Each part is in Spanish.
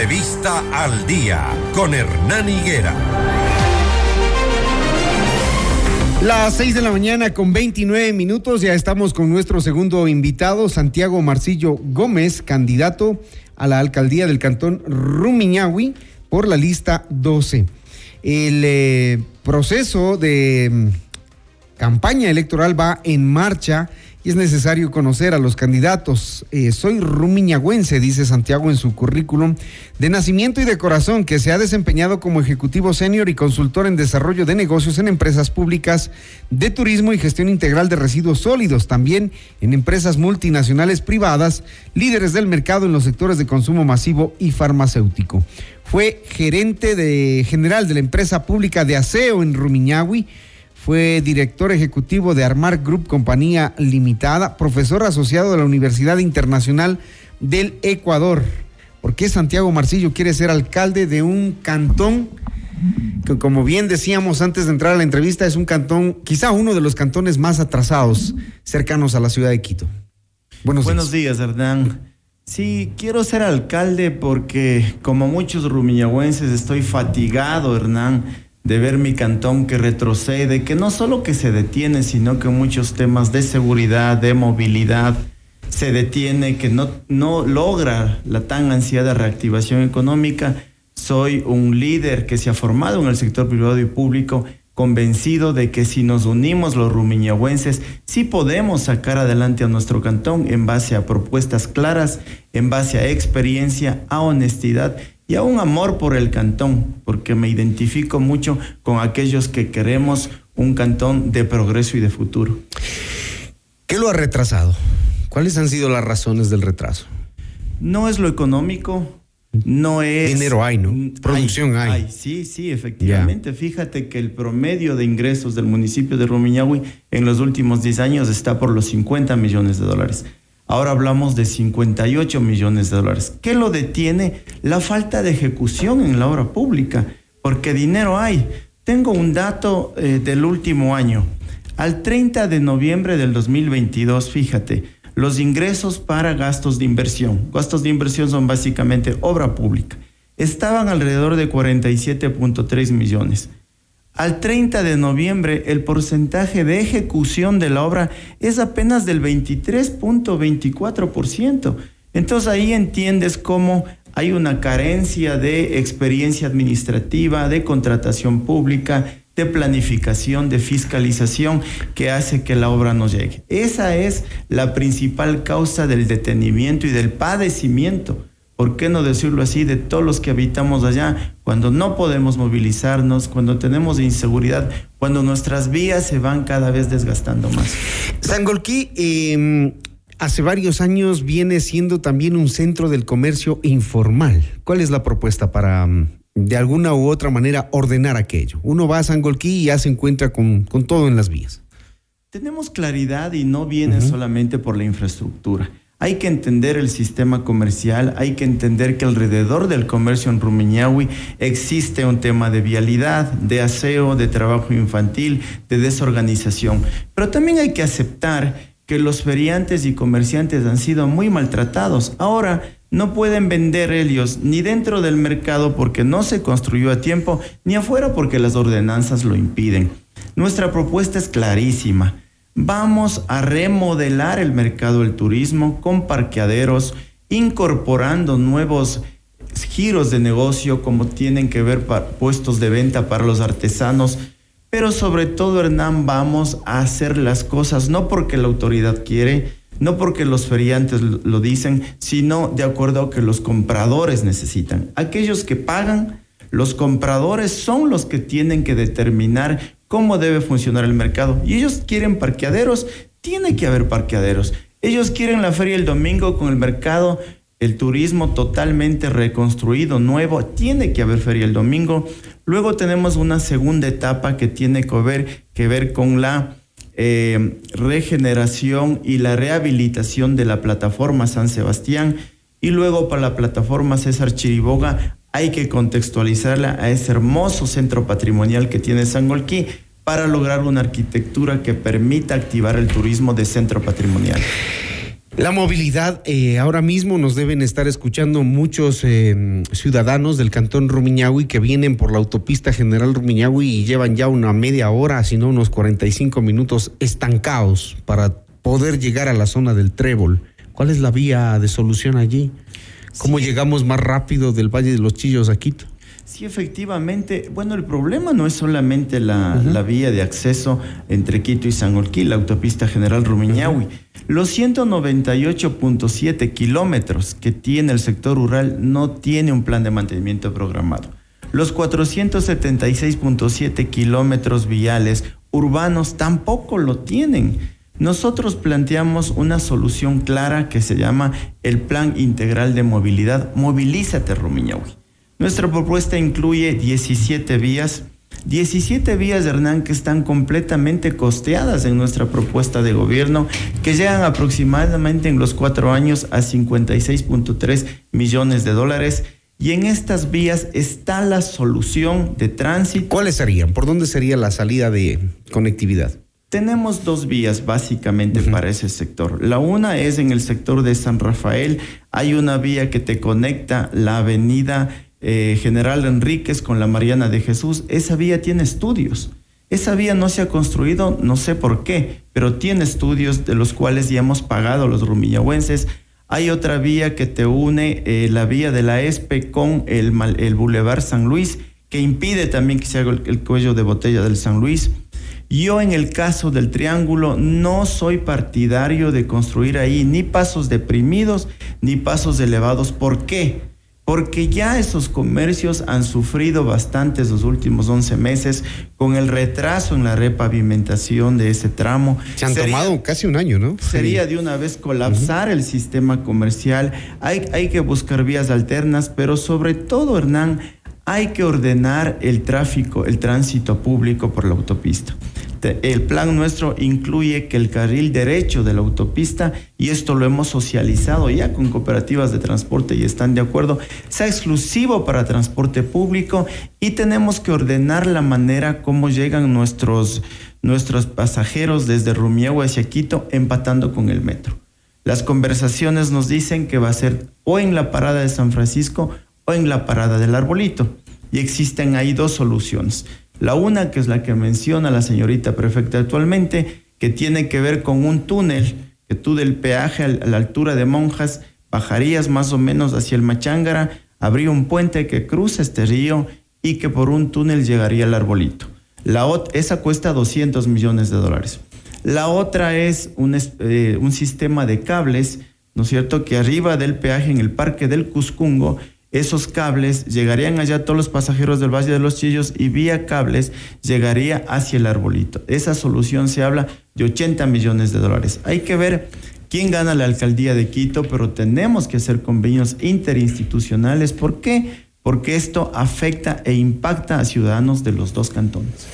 Entrevista al día con Hernán Higuera. Las 6 de la mañana con 29 minutos, ya estamos con nuestro segundo invitado, Santiago Marcillo Gómez, candidato a la alcaldía del cantón Rumiñahui por la lista 12. El eh, proceso de mm, campaña electoral va en marcha y es necesario conocer a los candidatos. Eh, soy rumiñagüense, dice Santiago en su currículum, de nacimiento y de corazón, que se ha desempeñado como ejecutivo senior y consultor en desarrollo de negocios en empresas públicas de turismo y gestión integral de residuos sólidos, también en empresas multinacionales privadas, líderes del mercado en los sectores de consumo masivo y farmacéutico. Fue gerente de, general de la empresa pública de aseo en Rumiñahui fue director ejecutivo de Armar Group Compañía Limitada, profesor asociado de la Universidad Internacional del Ecuador. ¿Por qué Santiago Marcillo quiere ser alcalde de un cantón que, como bien decíamos antes de entrar a la entrevista, es un cantón, quizá uno de los cantones más atrasados cercanos a la ciudad de Quito? Buenos, Buenos días. días, Hernán. Sí, quiero ser alcalde porque, como muchos rumiñahuenses, estoy fatigado, Hernán de ver mi cantón que retrocede, que no solo que se detiene, sino que muchos temas de seguridad, de movilidad, se detiene, que no, no logra la tan ansiada reactivación económica. Soy un líder que se ha formado en el sector privado y público, convencido de que si nos unimos los rumiñahuenses, sí podemos sacar adelante a nuestro cantón en base a propuestas claras, en base a experiencia, a honestidad y a un amor por el cantón, porque me identifico mucho con aquellos que queremos un cantón de progreso y de futuro. ¿Qué lo ha retrasado? ¿Cuáles han sido las razones del retraso? No es lo económico, no es... Dinero hay, ¿no? Producción hay. Sí, sí, efectivamente. Fíjate que el promedio de ingresos del municipio de Rumiñahui en los últimos 10 años está por los 50 millones de dólares. Ahora hablamos de 58 millones de dólares. ¿Qué lo detiene? La falta de ejecución en la obra pública, porque dinero hay. Tengo un dato eh, del último año. Al 30 de noviembre del 2022, fíjate, los ingresos para gastos de inversión, gastos de inversión son básicamente obra pública, estaban alrededor de 47.3 millones. Al 30 de noviembre, el porcentaje de ejecución de la obra es apenas del 23.24%. Entonces ahí entiendes cómo hay una carencia de experiencia administrativa, de contratación pública, de planificación, de fiscalización que hace que la obra no llegue. Esa es la principal causa del detenimiento y del padecimiento ¿por qué no decirlo así?, de todos los que habitamos allá, cuando no podemos movilizarnos, cuando tenemos inseguridad, cuando nuestras vías se van cada vez desgastando más. Sangolquí, em, hace varios años viene siendo también un centro del comercio informal. ¿Cuál es la propuesta para, mm, de alguna u otra manera, ordenar aquello? Uno va a Sangolquí y ya se encuentra con, todo en las vías. Tenemos claridad y no viene solamente por la infraestructura. Hay que entender el sistema comercial, hay que entender que alrededor del comercio en Rumiñahui existe un tema de vialidad, de aseo, de trabajo infantil, de desorganización. Pero también hay que aceptar que los feriantes y comerciantes han sido muy maltratados. Ahora no pueden vender ellos ni dentro del mercado porque no se construyó a tiempo, ni afuera porque las ordenanzas lo impiden. Nuestra propuesta es clarísima Vamos a remodelar el mercado del turismo con parqueaderos, incorporando nuevos giros de negocio como tienen que ver puestos de venta para los artesanos, pero sobre todo Hernán vamos a hacer las cosas no porque la autoridad quiere, no porque los feriantes lo dicen, sino de acuerdo a que los compradores necesitan. Aquellos que pagan, los compradores son los que tienen que determinar cómo debe funcionar el mercado. Y ellos quieren parqueaderos, tiene que haber parqueaderos. Ellos quieren la feria el domingo con el mercado, el turismo totalmente reconstruido, nuevo, tiene que haber feria el domingo. Luego tenemos una segunda etapa que tiene que ver, que ver con la eh, regeneración y la rehabilitación de la plataforma San Sebastián. Y luego para la plataforma César Chiriboga hay que contextualizarla a ese hermoso centro patrimonial que tiene Sangolquí para lograr una arquitectura que permita activar el turismo de centro patrimonial. La movilidad, eh, ahora mismo nos deben estar escuchando muchos eh, ciudadanos del cantón Rumiñahui que vienen por la autopista General Rumiñahui y llevan ya una media hora, si no unos 45 minutos estancados para poder llegar a la zona del Trébol. ¿Cuál es la vía de solución allí? ¿Cómo llegamos más rápido del Valle de los Chillos a Quito? Sí, efectivamente. Bueno, el problema no es solamente la, vía de acceso entre Quito y San Olquí, la autopista General Rumiñahui. Los 198.7 kilómetros que tiene el sector rural no tiene un plan de mantenimiento programado. Los 476.7 kilómetros viales urbanos tampoco lo tienen. Nosotros planteamos una solución clara que se llama el Plan Integral de Movilidad Movilízate Rumiñahui. Nuestra propuesta incluye 17 vías, 17 vías, Hernán, que están completamente costeadas en nuestra propuesta de gobierno, que llegan aproximadamente en los cuatro años a 56.3 millones de dólares. Y en estas vías está la solución de tránsito. ¿Cuáles serían? ¿Por dónde sería la salida de conectividad? Tenemos dos vías básicamente para ese sector. La una es en el sector de San Rafael. Hay una vía que te conecta la avenida eh, General Enríquez con la Mariana de Jesús, esa vía tiene estudios. Esa vía no se ha construido, no sé por qué, pero tiene estudios de los cuales ya hemos pagado los rumiñahuenses. Hay otra vía que te une, eh, la vía de la ESPE con el, el Boulevard San Luis, que impide también que se haga el, cuello de botella del San Luis. Yo en el caso del triángulo no soy partidario de construir ahí ni pasos deprimidos ni pasos elevados. ¿Por qué? porque ya esos comercios han sufrido bastante los últimos 11 meses con el retraso en la repavimentación de ese tramo. Se han tomado casi un año, ¿no? Sería de una vez colapsar el sistema comercial. Hay, hay que buscar vías alternas, pero sobre todo, Hernán, hay que ordenar el tráfico, el tránsito público por la autopista. El plan nuestro incluye que el carril derecho de la autopista, y esto lo hemos socializado ya con cooperativas de transporte y están de acuerdo, sea exclusivo para transporte público y tenemos que ordenar la manera como llegan nuestros, nuestros pasajeros desde Rumiegua hacia Quito empatando con el metro. Las conversaciones nos dicen que va a ser o en la parada de San Francisco o en la parada del Arbolito. Y existen ahí dos soluciones. La una, que es la que menciona la señorita prefecta actualmente, que tiene que ver con un túnel, que tú del peaje a la altura de Monjas bajarías más o menos hacia el Machángara, habría un puente que cruza este río y que por un túnel llegaría al arbolito. La esa cuesta 200 millones de dólares. La otra es un, eh, un sistema de cables, ¿no es cierto?, que arriba del peaje en el Parque del Cuscungo esos cables llegarían allá todos los pasajeros del Valle de los Chillos y vía cables llegaría hacia el arbolito. Esa solución se habla de 80 millones de dólares. Hay que ver quién gana la alcaldía de Quito, pero tenemos que hacer convenios interinstitucionales. ¿Por qué? Porque esto afecta e impacta a ciudadanos de los dos cantones.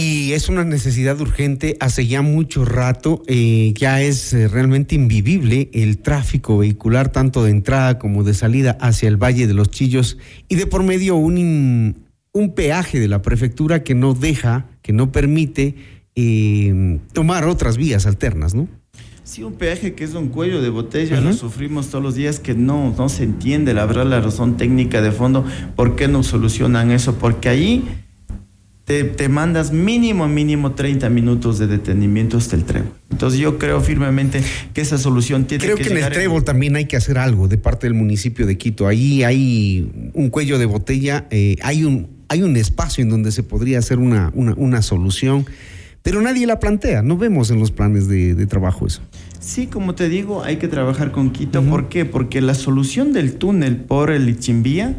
Y es una necesidad urgente hace ya mucho rato, eh, ya es eh, realmente invivible el tráfico vehicular, tanto de entrada como de salida hacia el Valle de los Chillos, y de por medio un, un peaje de la prefectura que no deja, que no permite eh, tomar otras vías alternas, ¿no? Sí, un peaje que es un cuello de botella, lo sufrimos todos los días, que no, no se entiende, la verdad, la razón técnica de fondo, ¿por qué no solucionan eso? Porque ahí te, mandas mínimo, mínimo 30 minutos de detenimiento hasta el trébol. Entonces yo creo firmemente que esa solución tiene creo que Creo que en el trébol también hay que hacer algo de parte del municipio de Quito. Ahí hay un cuello de botella, eh, hay, un, hay un espacio en donde se podría hacer una, una, solución, pero nadie la plantea. No vemos en los planes de, trabajo eso. Sí, como te digo, hay que trabajar con Quito. ¿Por qué? Porque la solución del túnel por el Ichimbía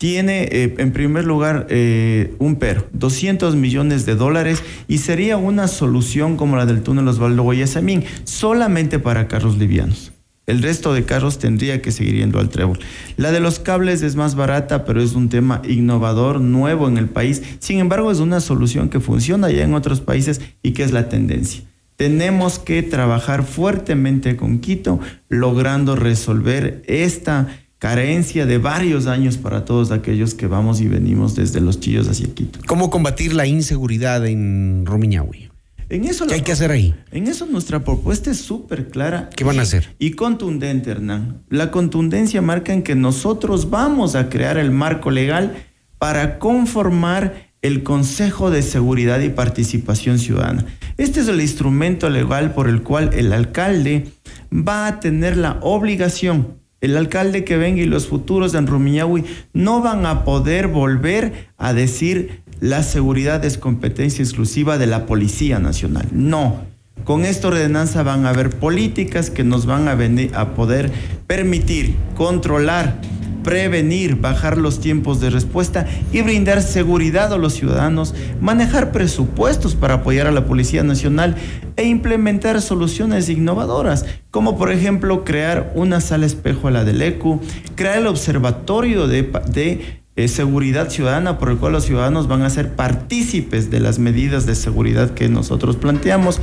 tiene eh, en primer lugar eh, un pero, 200 millones de dólares y sería una solución como la del túnel Osvaldo Guayasamín, solamente para carros livianos. El resto de carros tendría que seguir yendo al trébol. La de los cables es más barata, pero es un tema innovador, nuevo en el país. Sin embargo, es una solución que funciona ya en otros países y que es la tendencia. Tenemos que trabajar fuertemente con Quito, logrando resolver esta carencia de varios años para todos aquellos que vamos y venimos desde los chillos hacia Quito. ¿Cómo combatir la inseguridad en Romiñahui? En eso ¿Qué hay que hacer ahí? En eso nuestra propuesta es súper clara. ¿Qué van a hacer? Y contundente, Hernán. La contundencia marca en que nosotros vamos a crear el marco legal para conformar el Consejo de Seguridad y Participación Ciudadana. Este es el instrumento legal por el cual el alcalde va a tener la obligación, el alcalde que venga y los futuros de Rumiñahui no van a poder volver a decir la seguridad es competencia exclusiva de la Policía Nacional. No. Con esta ordenanza van a haber políticas que nos van a poder permitir controlar prevenir, bajar los tiempos de respuesta y brindar seguridad a los ciudadanos, manejar presupuestos para apoyar a la Policía Nacional e implementar soluciones innovadoras, como por ejemplo crear una sala espejo a la del ECU, crear el observatorio de, de seguridad ciudadana por el cual los ciudadanos van a ser partícipes de las medidas de seguridad que nosotros planteamos,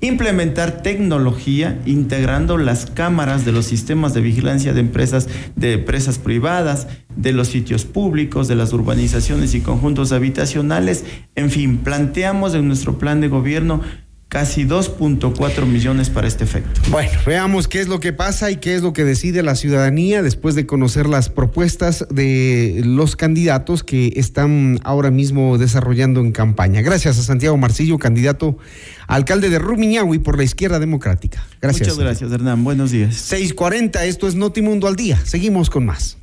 implementar tecnología integrando las cámaras de los sistemas de vigilancia de empresas de empresas privadas, de los sitios públicos, de las urbanizaciones y conjuntos habitacionales, en fin, planteamos en nuestro plan de gobierno casi 2.4 millones para este efecto. Bueno, veamos qué es lo que pasa y qué es lo que decide la ciudadanía después de conocer las propuestas de los candidatos que están ahora mismo desarrollando en campaña. Gracias a Santiago Marcillo, candidato a alcalde de Rumiñahui por la izquierda democrática. Gracias. Muchas gracias, Hernán. Buenos días. 640, esto es Notimundo al día. Seguimos con más.